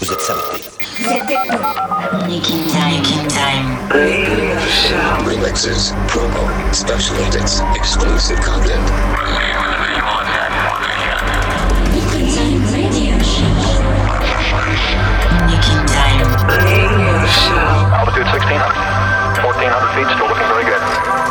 Vous êtes samedi. Nick In Time, making time. Radio show. Remixes, promo, special edits, exclusive content. Nick In Time radio show. Nick In Time. Radio show. Altitude 1600. 1400 feet, still looking very good.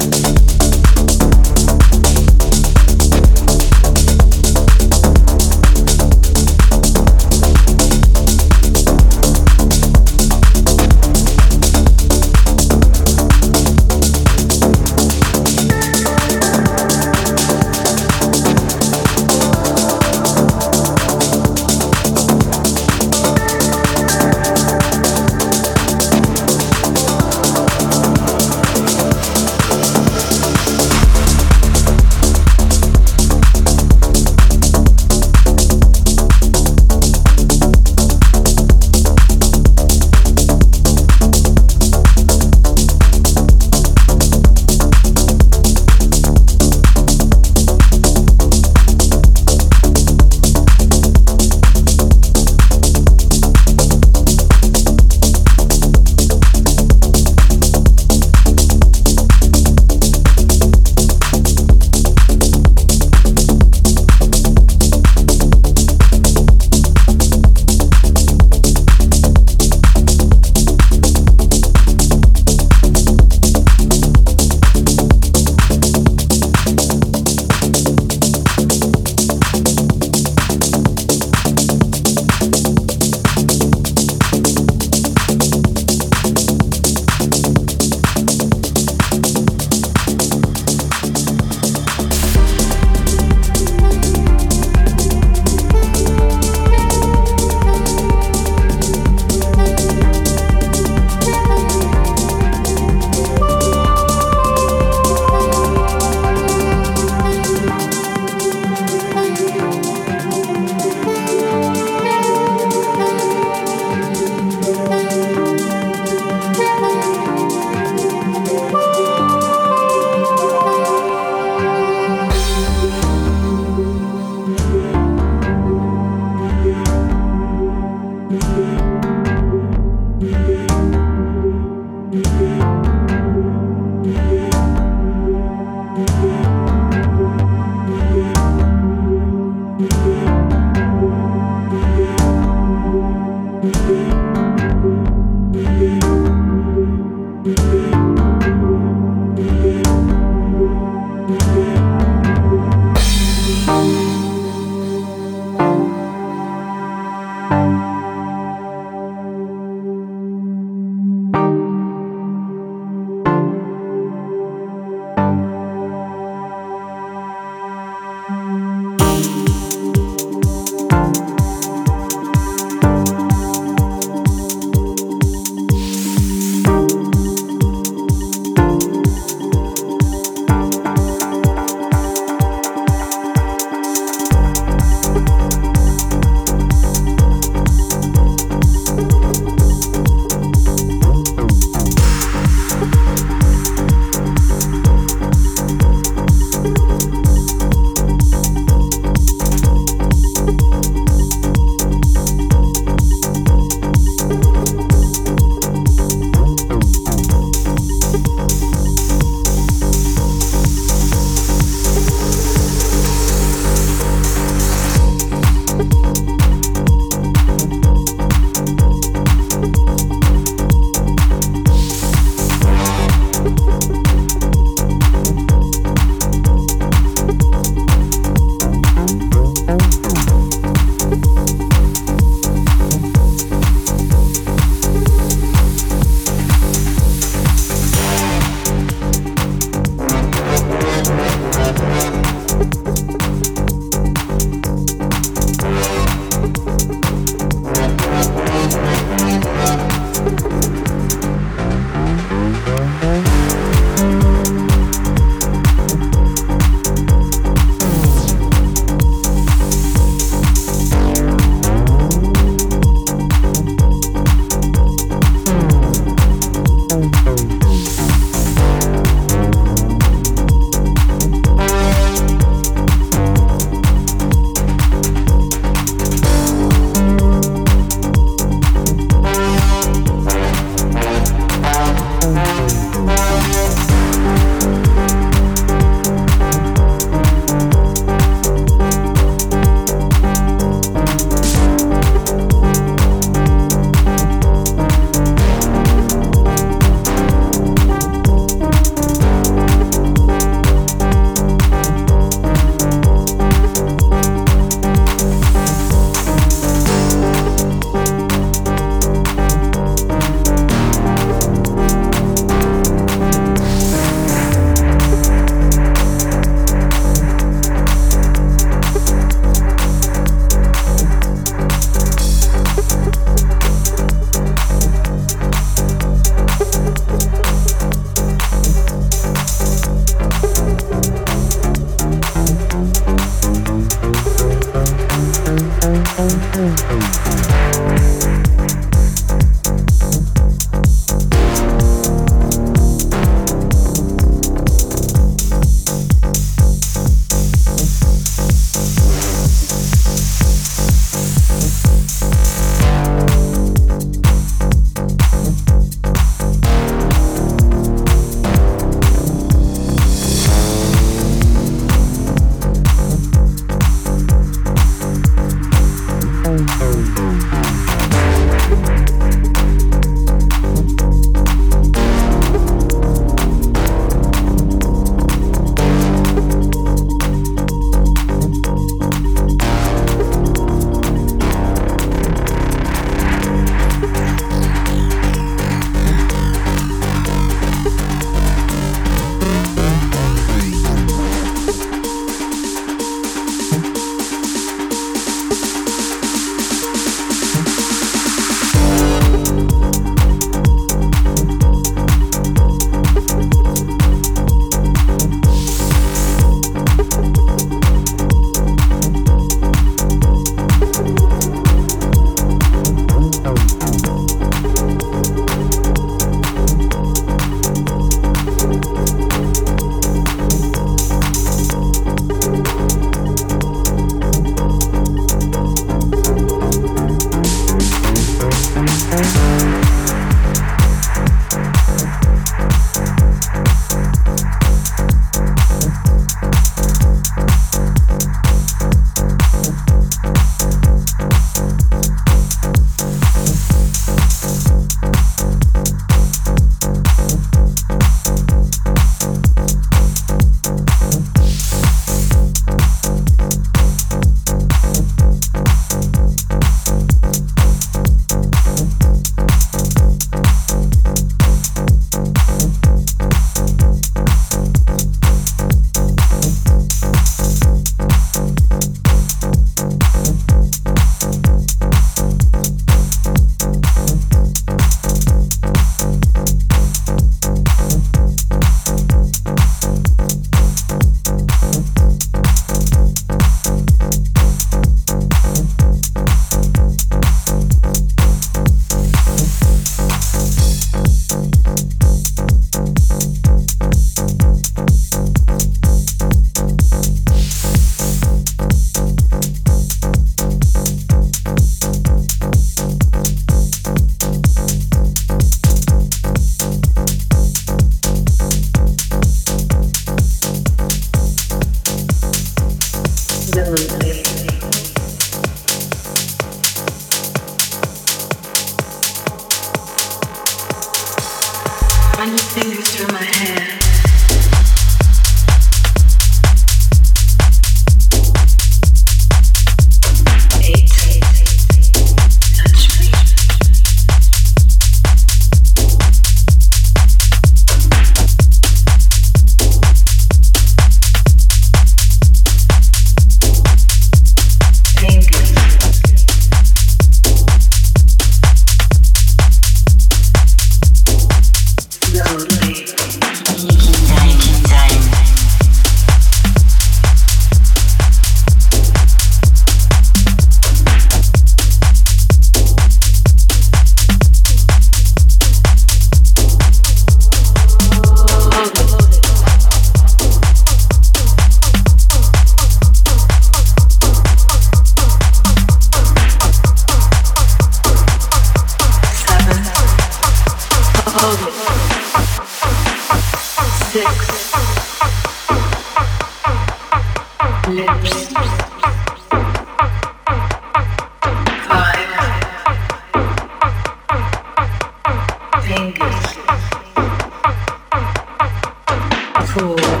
Four,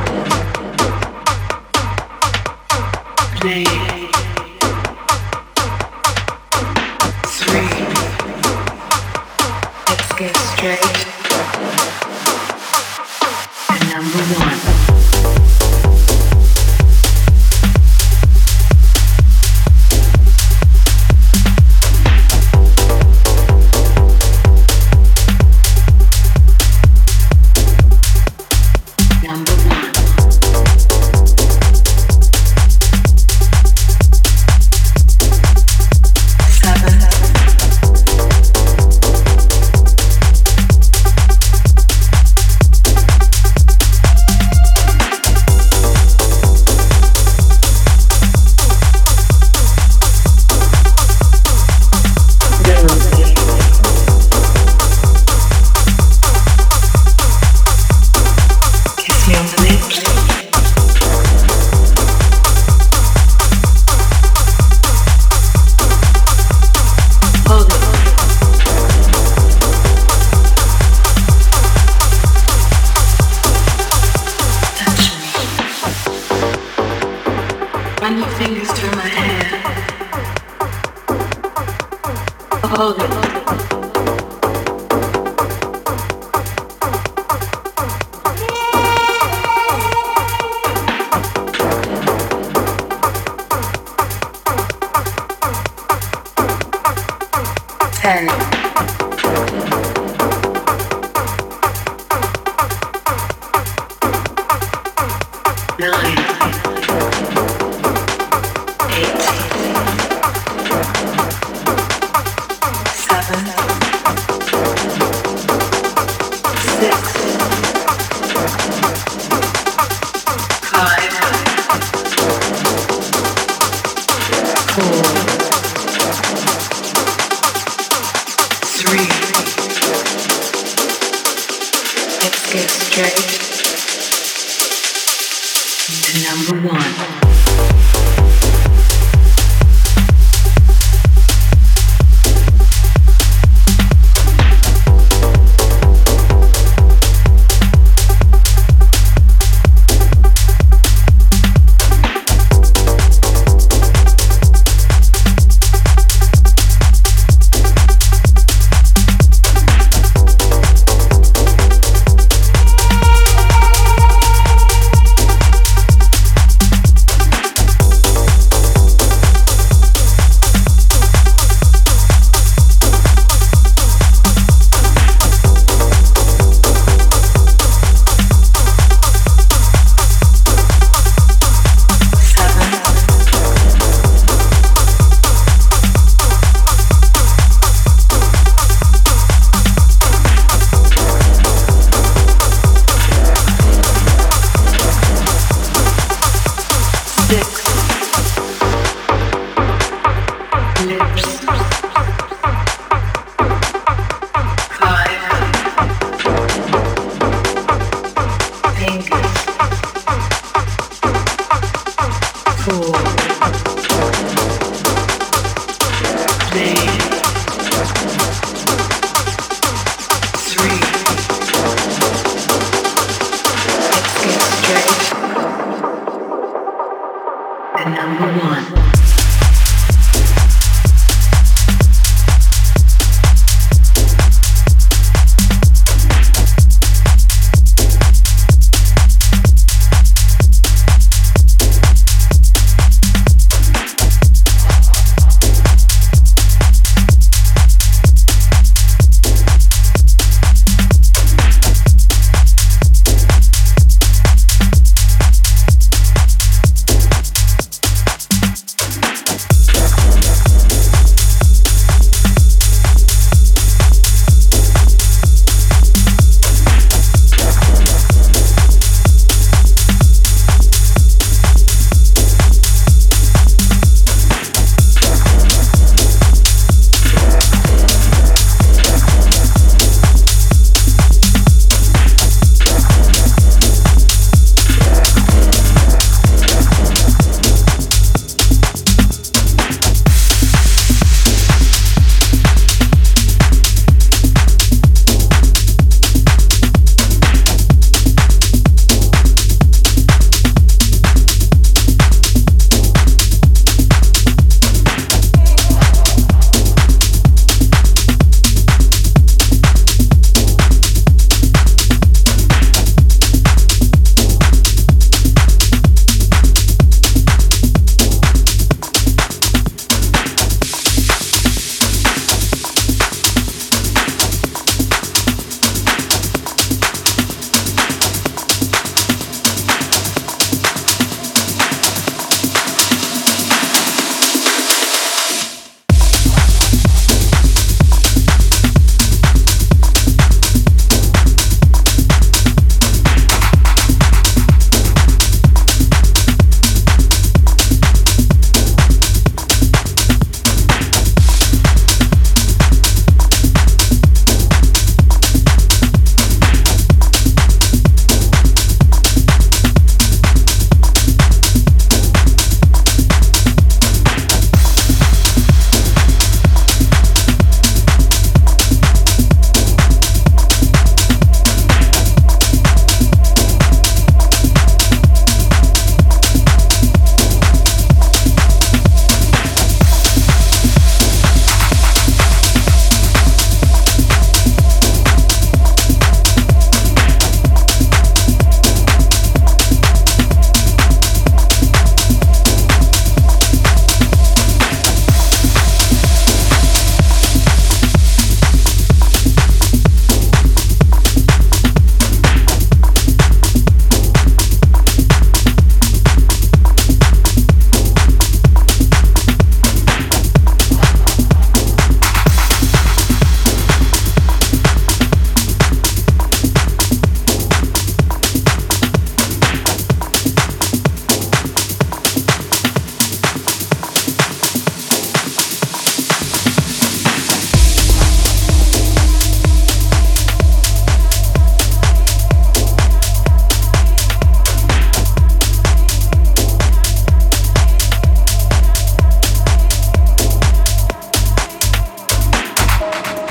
Nine. nothing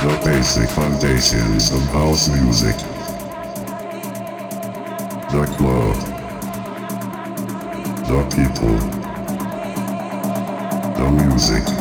the basic foundations of house music. The club. The people. The music.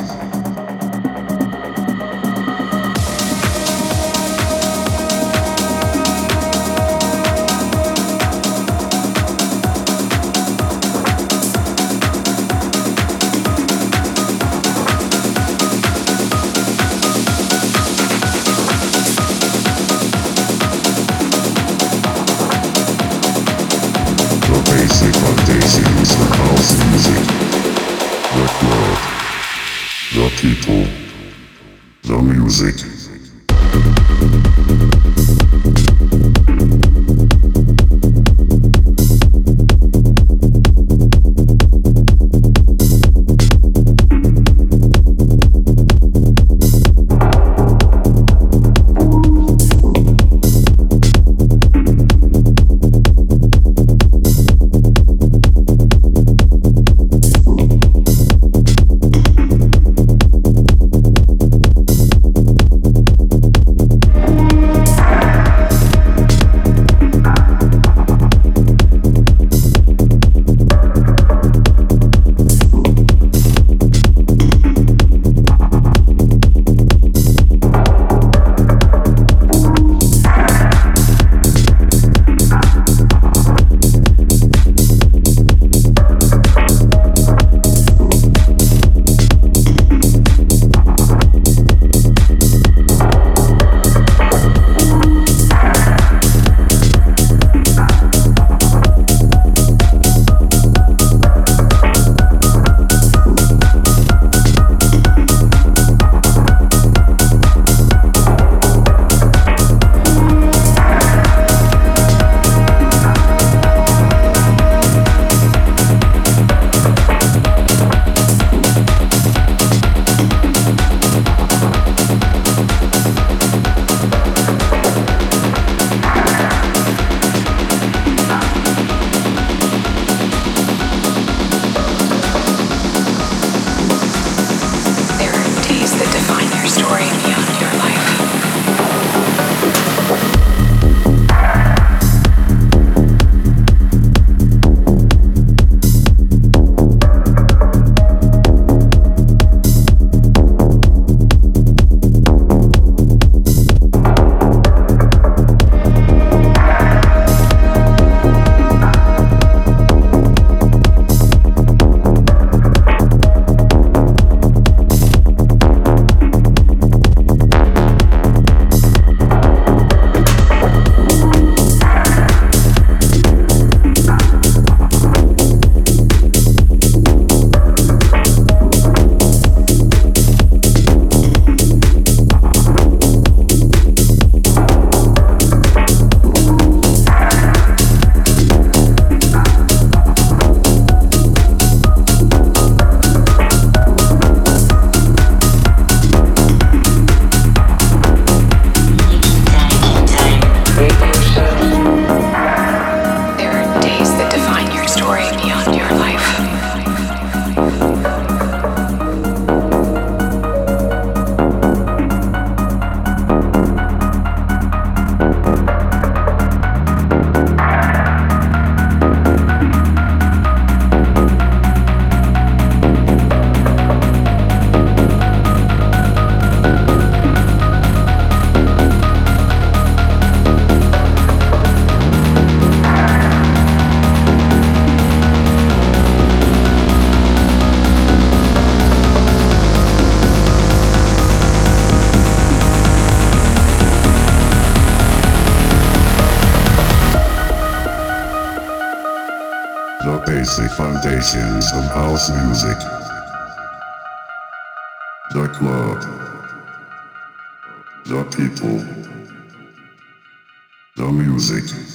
Foundations of house music. The club. The people. The music.